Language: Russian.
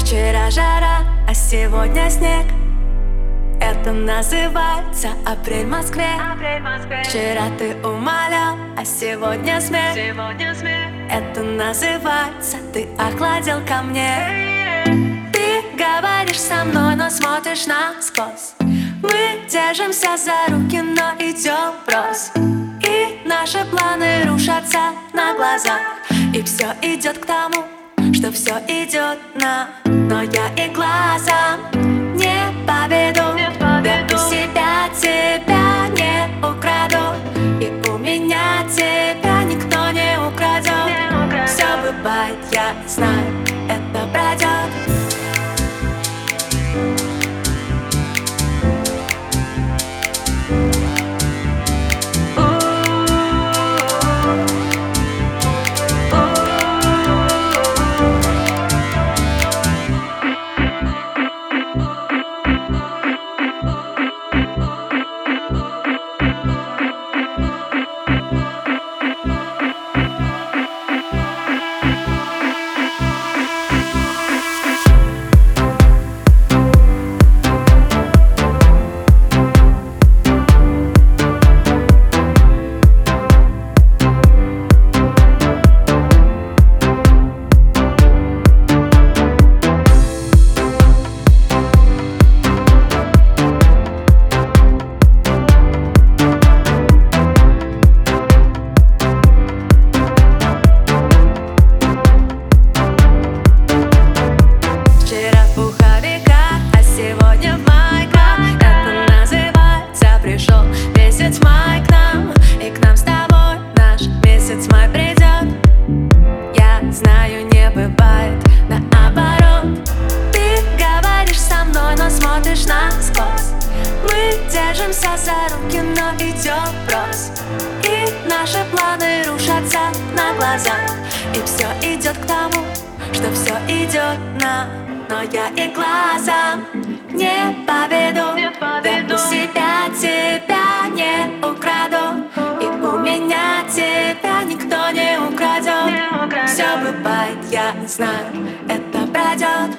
Вчера жара, а сегодня снег. Это называется апрель в Москве. Вчера ты умолял, а сегодня смех. Это называется ты охладил ко мне говоришь со мной, но смотришь насквозь. Мы держимся за руки, но идем врозь И наши планы рушатся на глазах. И все идет к тому, что все идет на Но я и глазом не поведу Да у себя тебя не украду. И у меня тебя никто не украдет Все бывает, я знаю, это пройдет держимся за руки, но идем врозь И наши планы рушатся на глазах И все идет к тому, что все идет на Но я и глазом не поведу Да у себя тебя не украду. И у меня тебя никто не украдет Все бывает, я знаю, это пройдет